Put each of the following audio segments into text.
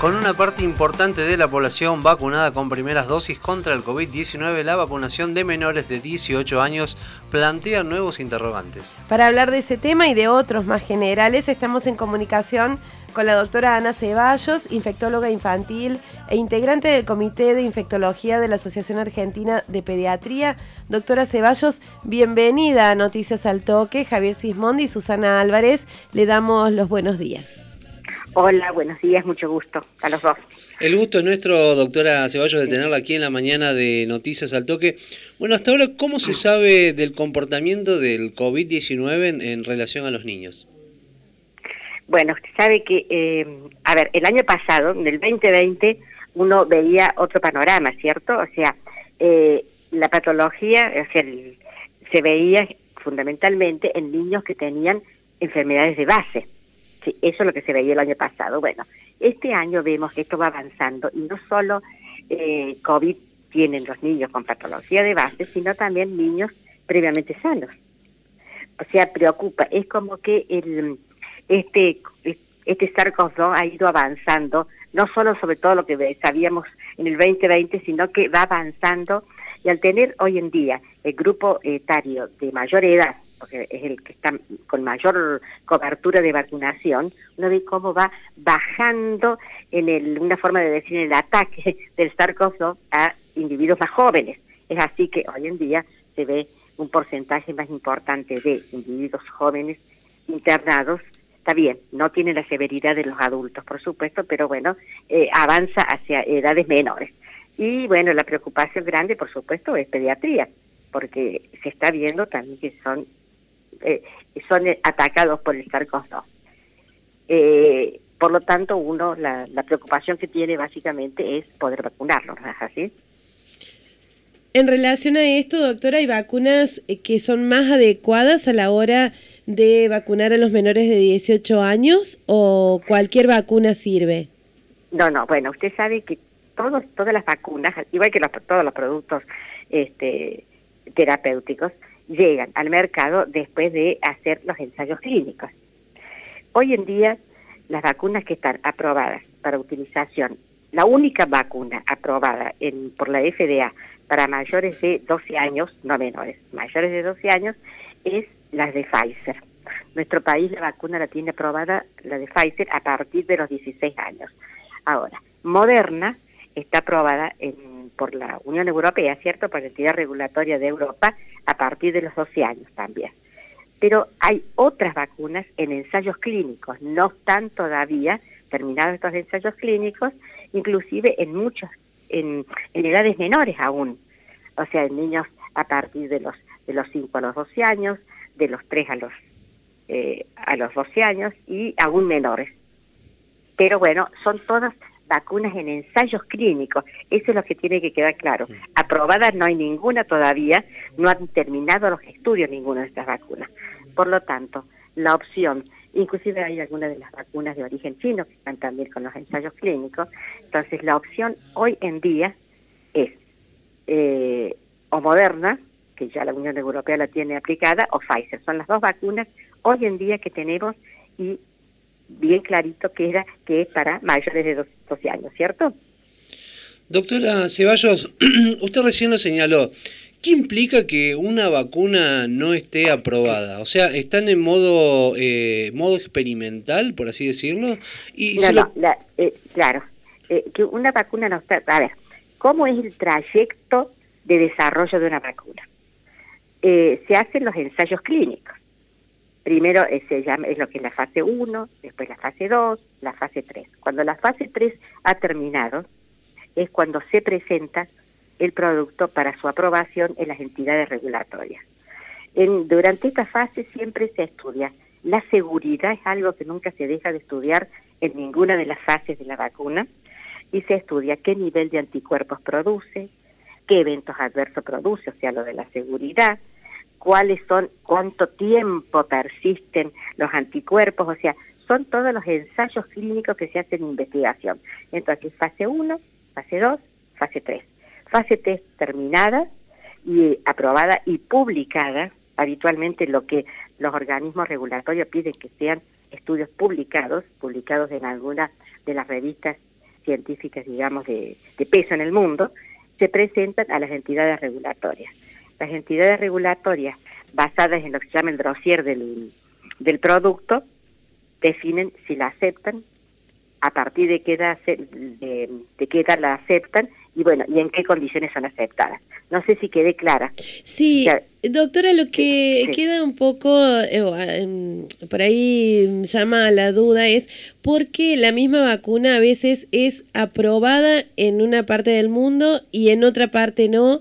Con una parte importante de la población vacunada con primeras dosis contra el COVID-19, la vacunación de menores de 18 años plantea nuevos interrogantes. Para hablar de ese tema y de otros más generales, estamos en comunicación con la doctora Ana Ceballos, infectóloga infantil e integrante del Comité de Infectología de la Asociación Argentina de Pediatría. Doctora Ceballos, bienvenida a Noticias al Toque. Javier Sismondi y Susana Álvarez, le damos los buenos días. Hola, buenos días, mucho gusto a los dos. El gusto es nuestro, doctora Ceballos, de tenerla aquí en la mañana de Noticias al Toque. Bueno, hasta ahora, ¿cómo se sabe del comportamiento del COVID-19 en, relación a los niños? Bueno, usted sabe que, eh, a ver, el año pasado, en el 2020, uno veía otro panorama, ¿cierto? O sea, eh, la patología o sea, se veía fundamentalmente en niños que tenían enfermedades de base Sí, eso es lo que se veía el año pasado. Bueno, este año vemos que esto va avanzando y no solo eh, COVID tienen los niños con patología de base, sino también niños previamente sanos. O sea, preocupa. Es como que el, este, este SARS-CoV-2 ha ido avanzando, no solo sobre todo lo que sabíamos en el 2020, sino que va avanzando y al tener hoy en día el grupo etario de mayor edad, porque es el que está con mayor cobertura de vacunación, uno ve cómo va bajando en el, una forma de decir el ataque del SARS-CoV-2 a individuos más jóvenes. Es así que hoy en día se ve un porcentaje más importante de individuos jóvenes internados. Está bien, no tiene la severidad de los adultos, por supuesto, pero bueno, eh, avanza hacia edades menores. Y bueno, la preocupación grande, por supuesto, es pediatría, porque se está viendo también que son eh, son atacados por el SARS-CoV-2. Eh, por lo tanto, uno, la, preocupación que tiene básicamente es poder vacunarlos, ¿no es así? En relación a esto, doctora, ¿hay vacunas eh, que son más adecuadas a la hora de vacunar a los menores de 18 años o cualquier vacuna sirve? No, no, bueno, usted sabe que todos, todas las vacunas, igual que todos los productos este, terapéuticos, llegan al mercado después de hacer los ensayos clínicos. Hoy en día, las vacunas que están aprobadas para utilización, la única vacuna aprobada en, por la FDA para mayores de 12 años, no menores, mayores de 12 años, es la de Pfizer. Nuestro país la vacuna la tiene aprobada, la de Pfizer, a partir de los 16 años. Ahora, Moderna está aprobada por la Unión Europea, ¿cierto? Por la entidad regulatoria de Europa a partir de los 12 años también. Pero hay otras vacunas en ensayos clínicos, no están todavía terminados estos ensayos clínicos, inclusive en muchos, en, edades menores aún, o sea, en niños a partir de los de los 5 a los 12 años, de los 3 a los eh, a los 12 años y aún menores. Pero bueno, son todas vacunas en ensayos clínicos. Eso es lo que tiene que quedar claro. Aprobadas no hay ninguna todavía, no han terminado los estudios ninguna de estas vacunas. Por lo tanto, la opción, inclusive hay algunas de las vacunas de origen chino que están también con los ensayos clínicos, entonces la opción hoy en día es eh, o Moderna, que ya la Unión Europea la tiene aplicada, o Pfizer. Son las dos vacunas hoy en día que tenemos y bien clarito que era que es para mayores de 12 años, ¿cierto? Doctora Ceballos, usted recién lo señaló. ¿Qué implica que una vacuna no esté aprobada? O sea, ¿están en modo eh, modo experimental, por así decirlo? Y no, no, eh, claro. Eh, que una vacuna no está... A ver, ¿cómo es el trayecto de desarrollo de una vacuna? se hacen los ensayos clínicos. Primero se es lo que es la fase 1, después la fase 2, la fase 3. Cuando la fase 3 ha terminado, es cuando se presenta el producto para su aprobación en las entidades regulatorias. Durante esta fase siempre se estudia. La seguridad es algo que nunca se deja de estudiar en ninguna de las fases de la vacuna y se estudia qué nivel de anticuerpos produce, qué eventos adversos produce, o sea, lo de la seguridad, cuáles son, cuánto tiempo persisten los anticuerpos, o sea, son todos los ensayos clínicos que se hacen en investigación. Entonces, fase 1, fase 2, fase 3. Fase 3 terminada y aprobada y publicada, habitualmente lo que los organismos regulatorios piden que sean estudios publicados, publicados en alguna de las revistas científicas, digamos, de, peso en el mundo, se presentan a las entidades regulatorias. Las entidades regulatorias, basadas en lo que se llama el dossier del, del producto, definen si la aceptan, a partir de qué edad, de, de qué edad la aceptan y bueno, y en qué condiciones son aceptadas. No sé si quedé clara. Sí, doctora, lo que queda un poco, eh, em, por ahí llama la duda es por qué la misma vacuna a veces es aprobada en una parte del mundo y en otra parte no.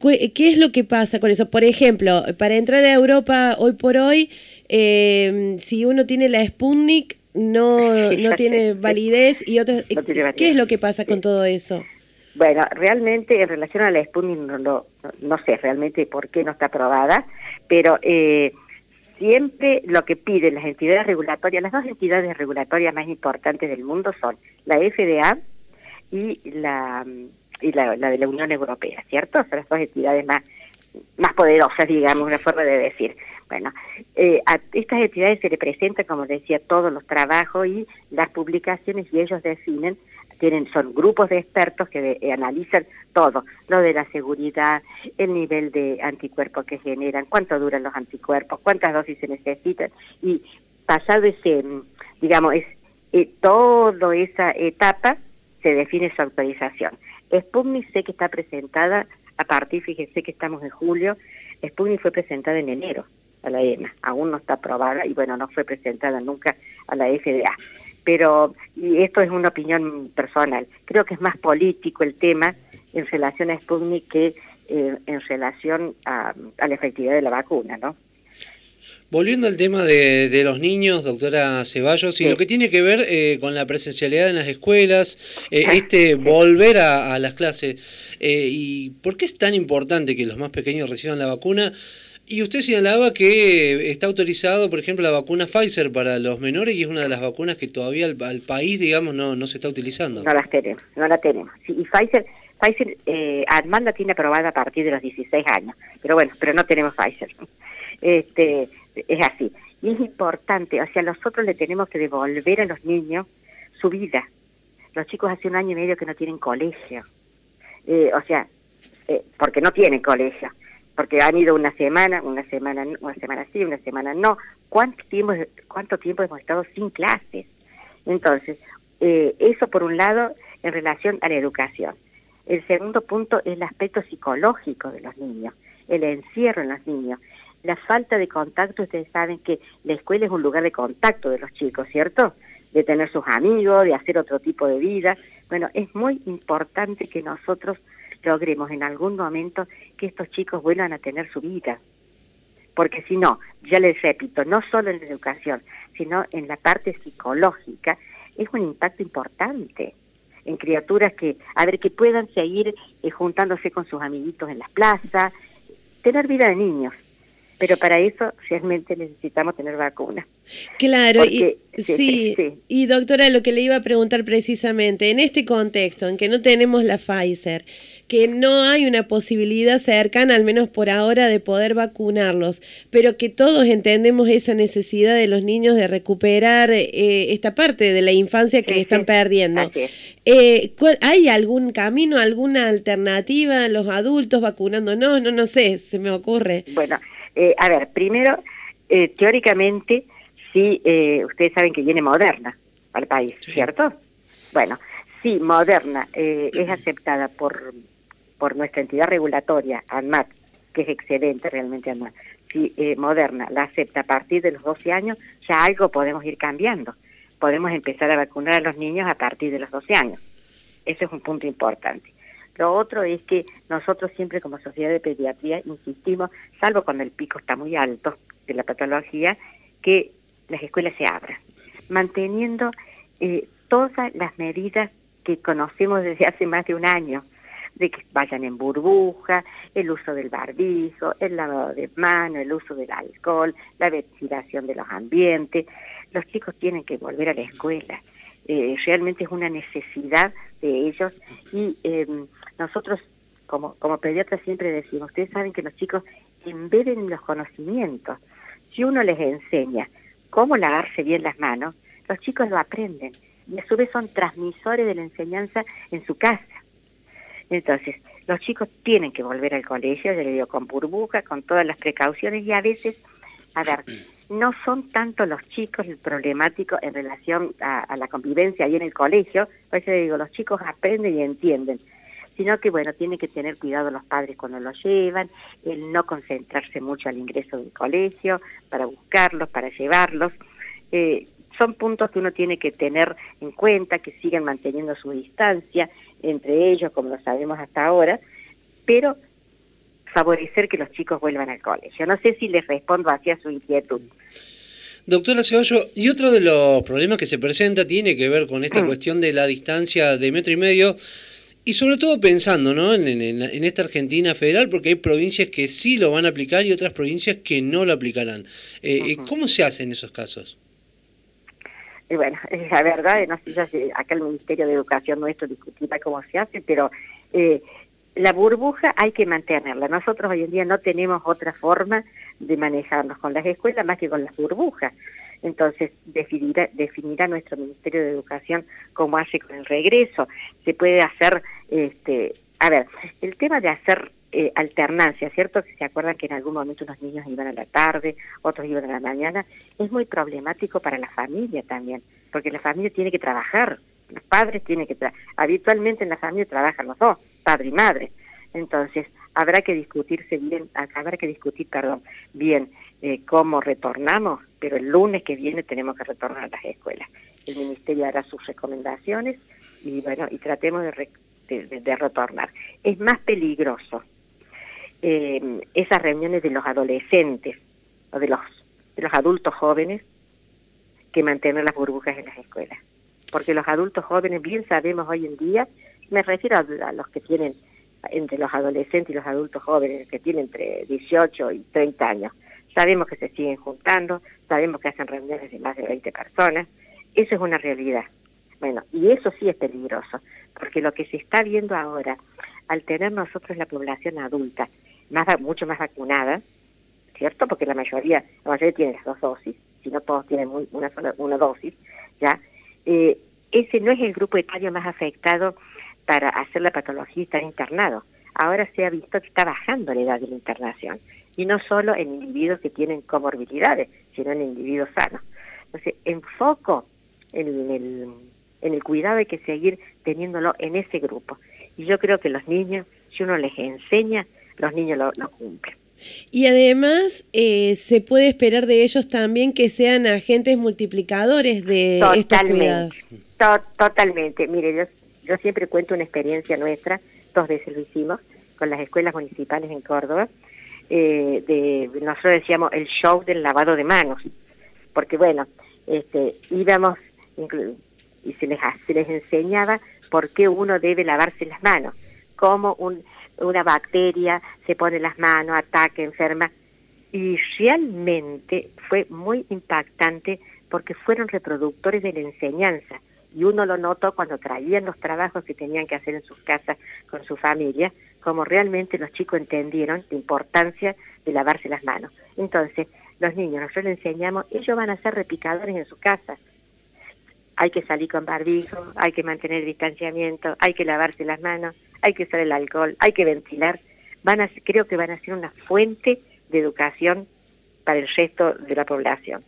¿Qué es lo que pasa con eso? Por ejemplo, para entrar a Europa hoy por hoy, eh, si uno tiene la Sputnik, no, no tiene validez y otras... ¿Qué es lo que pasa con todo eso? Bueno, realmente en relación a la Sputnik no, no, sé realmente por qué no está aprobada, pero eh, siempre lo que piden las entidades regulatorias, las dos entidades regulatorias más importantes del mundo son la FDA y la, y la, de la Unión Europea, ¿cierto? Son las dos entidades más, más poderosas, digamos, una forma de decir. Bueno, eh, a estas entidades se le presentan, como decía, todos los trabajos y las publicaciones y ellos definen tienen, son grupos de expertos que eh, analizan todo, lo de la seguridad, el nivel de anticuerpos que generan, cuánto duran los anticuerpos, cuántas dosis se necesitan, y pasado ese, digamos, es, eh, toda esa etapa se define su autorización. Sputnik sé que está presentada a partir, fíjense que estamos en julio, Sputnik fue presentada en enero a la EMA, aún no está aprobada y bueno, no fue presentada nunca a la FDA pero y esto es una opinión personal. Creo que es más político el tema en relación a Sputnik que eh, en relación a, la efectividad de la vacuna, ¿no? Volviendo al tema de, los niños, doctora Ceballos, y lo que tiene que ver eh, con la presencialidad en las escuelas, eh, este volver a, a las clases, y por qué es tan importante que los más pequeños reciban la vacuna, y usted señalaba que está autorizado, por ejemplo, la vacuna Pfizer para los menores y es una de las vacunas que todavía al, país, digamos, no, no se está utilizando. No las tenemos, no la tenemos. Sí, y Pfizer, Pfizer eh, la tiene aprobada a partir de los 16 años, pero bueno, pero no tenemos Pfizer. Este, es así. Y es importante, o sea, nosotros le tenemos que devolver a los niños su vida. Los chicos hace un año y medio que no tienen colegio. Eh, o sea, eh, porque no tienen colegio porque han ido una semana, una semana, una semana sí, una semana no. ¿Cuánto tiempo, cuánto tiempo hemos estado sin clases? Entonces, eh, eso por un lado en relación a la educación. El segundo punto es el aspecto psicológico de los niños, el encierro en los niños. La falta de contacto, ustedes saben que la escuela es un lugar de contacto de los chicos, ¿cierto? De tener sus amigos, de hacer otro tipo de vida. Bueno, es muy importante que nosotros logremos en algún momento que estos chicos vuelvan a tener su vida. Porque si no, ya les repito, no solo en la educación, sino en la parte psicológica, es un impacto importante en criaturas que, a ver, que puedan seguir eh, juntándose con sus amiguitos en las plazas, tener vida de niños. Pero para eso realmente necesitamos tener vacunas. Claro, y, sí, y doctora, lo que le iba a preguntar precisamente, en este contexto en que no tenemos la Pfizer, que no hay una posibilidad cercana, al menos por ahora, de poder vacunarlos, pero que todos entendemos esa necesidad de los niños de recuperar eh, esta parte de la infancia que están perdiendo. Eh, ¿Hay algún camino, alguna alternativa, los adultos vacunándonos? No, no sé, se me ocurre. Bueno, eh, a ver, primero, teóricamente, sí, ustedes saben que viene Moderna al país, ¿cierto? Bueno, sí, Moderna es aceptada por por nuestra entidad regulatoria, ANMAT, que es excelente realmente ANMAT, si eh, Moderna la acepta a partir de los 12 años, ya algo podemos ir cambiando. Podemos empezar a vacunar a los niños a partir de los 12 años. Ese es un punto importante. Lo otro es que nosotros siempre como sociedad de pediatría insistimos, salvo cuando el pico está muy alto de la patología, que las escuelas se abran, manteniendo eh, todas las medidas que conocemos desde hace más de un año, de que vayan en burbuja, el uso del barbijo, el lavado de manos, el uso del alcohol, la ventilación de los ambientes. Los chicos tienen que volver a la escuela. Eh, realmente es una necesidad de ellos y em, nosotros como, como pediatras siempre decimos, ustedes saben que los chicos embeben los conocimientos. Si uno les enseña cómo lavarse bien las manos, los chicos lo aprenden y a su vez son transmisores de la enseñanza en su casa. Entonces, los chicos tienen que volver al colegio, ya le digo, con burbuja, con todas las precauciones y a veces, a ver, no son tanto los chicos el problemático en relación a, la convivencia ahí en el colegio, por eso le digo, los chicos aprenden y entienden, sino que, bueno, tienen que tener cuidado los padres cuando los llevan, el no concentrarse mucho al ingreso del colegio, para buscarlos, para llevarlos. Eh, son puntos que uno tiene que tener en cuenta, que sigan manteniendo su distancia entre ellos, como lo sabemos hasta ahora, pero favorecer que los chicos vuelvan al colegio. No sé si les respondo hacia su inquietud. Doctora Ceballo, y otro de los problemas que se presenta tiene que ver con esta mm. cuestión de la distancia de metro y medio, y sobre todo pensando ¿no? en, en, esta Argentina federal, porque hay provincias que sí lo van a aplicar y otras provincias que no lo aplicarán. Eh, ¿Cómo se hace en esos casos? Y bueno, la verdad, no sé si acá el Ministerio de Educación nuestro discutirá cómo se hace, pero eh, la burbuja hay que mantenerla. Nosotros hoy en día no tenemos otra forma de manejarnos con las escuelas más que con las burbujas. Entonces, definirá, definirá nuestro Ministerio de Educación cómo hace con el regreso. Se puede hacer, este, a ver, el tema de hacer eh, alternancia, ¿cierto? Que se acuerdan que en algún momento unos niños iban a la tarde, otros iban a la mañana, es muy problemático para la familia también, porque la familia tiene que trabajar, los padres tienen que trabajar, habitualmente en la familia trabajan los dos, padre y madre, entonces habrá que discutirse bien, habrá que discutir, perdón, bien eh, cómo retornamos, pero el lunes que viene tenemos que retornar a las escuelas. El ministerio hará sus recomendaciones y bueno, y tratemos de retornar. Es más peligroso eh, esas reuniones de los adolescentes o de los, de los adultos jóvenes que mantener las burbujas en las escuelas. Porque los adultos jóvenes, bien sabemos hoy en día, me refiero a, los que tienen, entre los adolescentes y los adultos jóvenes, que tienen entre 18 y 30 años, sabemos que se siguen juntando, sabemos que hacen reuniones de más de 20 personas, eso es una realidad. Bueno, y eso sí es peligroso, porque lo que se está viendo ahora, al tener nosotros la población adulta más, mucho más vacunada, ¿cierto? Porque la mayoría, la mayoría tiene las dos dosis, si no todos tienen una sola una dosis, ¿ya? Eh, ese no es el grupo etario más afectado para hacer la patología y estar internado. Ahora se ha visto que está bajando la edad de la internación, y no solo en individuos que tienen comorbilidades, sino en individuos sanos. Entonces, enfoco en el, en el cuidado hay que seguir teniéndolo en ese grupo. Y yo creo que los niños, si uno les enseña, los niños lo, cumplen. Y además eh, se puede esperar de ellos también que sean agentes multiplicadores de estos cuidados. totalmente. Mire, yo, yo siempre cuento una experiencia nuestra, dos veces lo hicimos, con las escuelas municipales en Córdoba. Eh, de, nosotros decíamos el show del lavado de manos, porque bueno, este, íbamos y se les, se les enseñaba por qué uno debe lavarse las manos, como un, una bacteria se pone las manos, ataca, enferma. Y realmente fue muy impactante porque fueron reproductores de la enseñanza. Y uno lo notó cuando traían los trabajos que tenían que hacer en sus casas con su familia, como realmente los chicos entendieron la importancia de lavarse las manos. Entonces, los niños, nosotros les enseñamos, ellos van a ser repicadores en su casa. Hay que salir con barbijo, hay que mantener distanciamiento, hay que lavarse las manos, hay que usar el alcohol, hay que ventilar. Van a, creo que van a ser una fuente de educación para el resto de la población.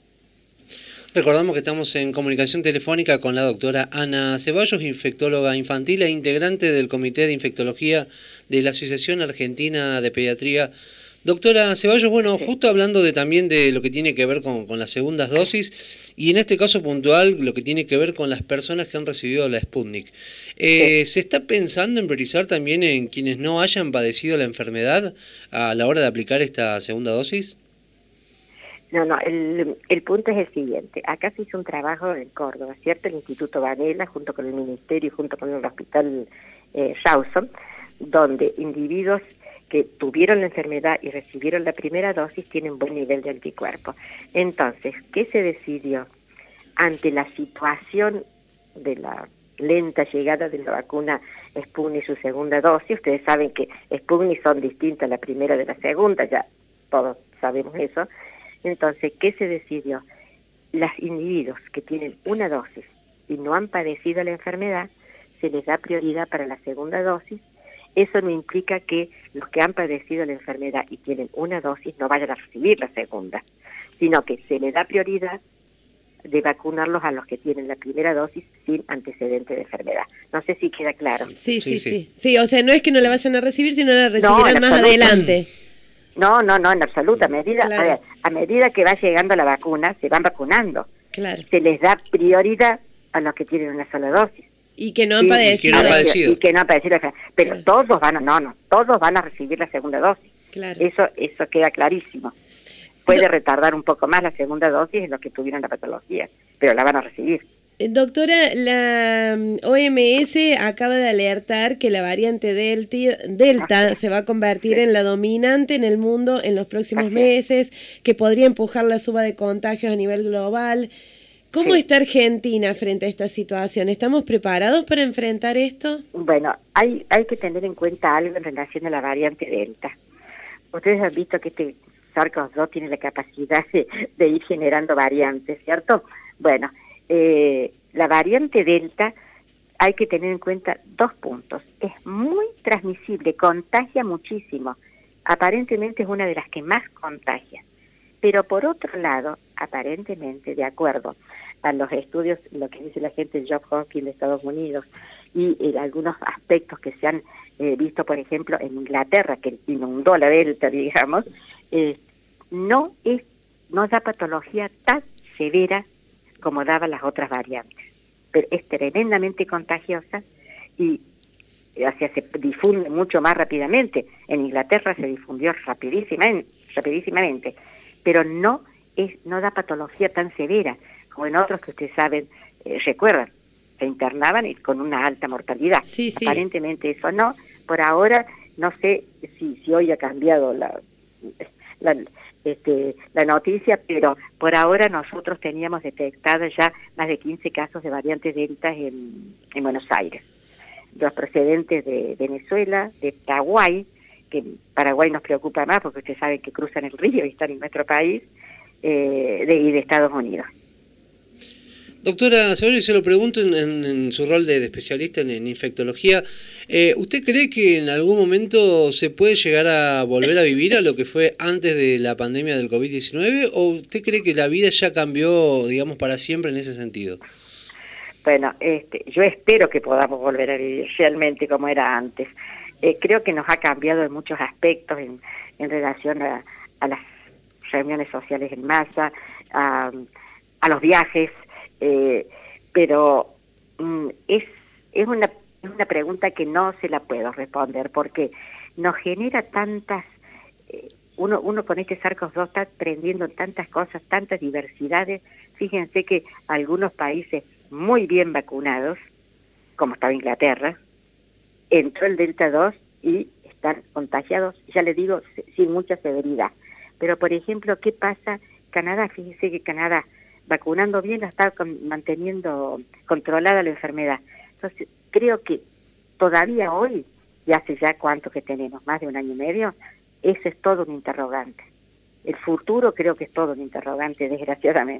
Recordamos que estamos en comunicación telefónica con la doctora Ana Ceballos, infectóloga infantil e integrante del Comité de Infectología de la Asociación Argentina de Pediatría Doctora Ceballos, bueno, justo hablando de también de lo que tiene que ver con, las segundas dosis y en este caso puntual lo que tiene que ver con las personas que han recibido la Sputnik. Eh, ¿Se está pensando en priorizar también en quienes no hayan padecido la enfermedad a la hora de aplicar esta segunda dosis? No, no, el, punto es el siguiente. Acá se hizo un trabajo en Córdoba, ¿cierto? El Instituto Varela, junto con el Ministerio y junto con el Hospital eh, donde individuos que tuvieron la enfermedad y recibieron la primera dosis tienen buen nivel de anticuerpos. Entonces, ¿qué se decidió? Ante la situación de la lenta llegada de la vacuna Sputnik su segunda dosis, ustedes saben que Sputnik son distintas la primera de la segunda, ya todos sabemos eso. Entonces, ¿qué se decidió? Los individuos que tienen una dosis y no han padecido la enfermedad, se les da prioridad para la segunda dosis eso no implica que los que han padecido la enfermedad y tienen una dosis no vayan a recibir la segunda, sino que se le da prioridad de vacunarlos a los que tienen la primera dosis sin antecedente de enfermedad. No sé si queda claro. Sí, sí, sí. Sí, o sea, no es que no la vayan a recibir, sino la recibirán más adelante. No, no, no, en absoluta medida. A, medida que va llegando la vacuna, se van vacunando. Claro. Se les da prioridad a los que tienen una sola dosis. Y que no han padecido. Y que no han padecido. Pero todos van a, no, no, todos van a recibir la segunda dosis. Claro. Eso, eso queda clarísimo. Puede retardar un poco más la segunda dosis en los que tuvieron la patología, pero la van a recibir. Doctora, la mm, OMS acaba de alertar que la variante Delta, Delta se va a convertir en la dominante en el mundo en los próximos meses, que podría empujar la suba de contagios a nivel global. ¿Cómo está Argentina frente a esta situación? ¿Estamos preparados para enfrentar esto? Bueno, hay, hay que tener en cuenta algo en relación a la variante Delta. Ustedes han visto que este SARS-CoV-2 tiene la capacidad de, ir generando variantes, ¿cierto? Bueno, eh, la variante Delta hay que tener en cuenta dos puntos. Es muy transmisible, contagia muchísimo. Aparentemente es una de las que más contagia. Pero por otro lado, aparentemente, de acuerdo a los estudios, lo que dice la gente de Job Hopkins de Estados Unidos y algunos aspectos que se han eh, visto, por ejemplo, en Inglaterra, que inundó la delta, digamos, eh, no es no da patología tan severa como daban las otras variantes, pero es tremendamente contagiosa y se difunde mucho más rápidamente. En Inglaterra se difundió rapidísimamente, rapidísimamente pero no es no da patología tan severa como en otros que ustedes saben, eh, recuerdan, se internaban y con una alta mortalidad. Aparentemente eso no. Por ahora no sé si, si hoy ha cambiado la, la, este, la noticia, pero por ahora nosotros teníamos detectadas ya más de 15 casos de variantes delta en, en Buenos Aires. Los procedentes de Venezuela, de Paraguay, que Paraguay nos preocupa más porque usted sabe que cruzan el río y están en nuestro país, eh, de, y de Estados Unidos. Doctora Ceballos, se lo pregunto en, su rol de, especialista en, infectología. Eh, ¿Usted cree que en algún momento se puede llegar a volver a vivir a lo que fue antes de la pandemia del COVID-19? ¿O usted cree que la vida ya cambió, digamos, para siempre en ese sentido? Bueno, este, yo espero que podamos volver a vivir realmente como era antes. Eh, creo que nos ha cambiado en muchos aspectos en, relación a, las reuniones sociales en masa, a, los viajes, eh, pero mm, es, es, una, una pregunta que no se la puedo responder porque nos genera tantas... Eh, uno, uno con este Sarcos 2 está aprendiendo tantas cosas, tantas diversidades. Fíjense que algunos países muy bien vacunados, como estaba Inglaterra, entró el Delta 2 y están contagiados, ya les digo, sin mucha severidad. Pero, por ejemplo, ¿qué pasa? Canadá, fíjense que Canadá, vacunando bien, la está manteniendo controlada la enfermedad. Entonces, creo que todavía hoy, y hace ya cuánto que tenemos, más de un año y medio, ese es todo un interrogante. El futuro creo que es todo un interrogante, desgraciadamente.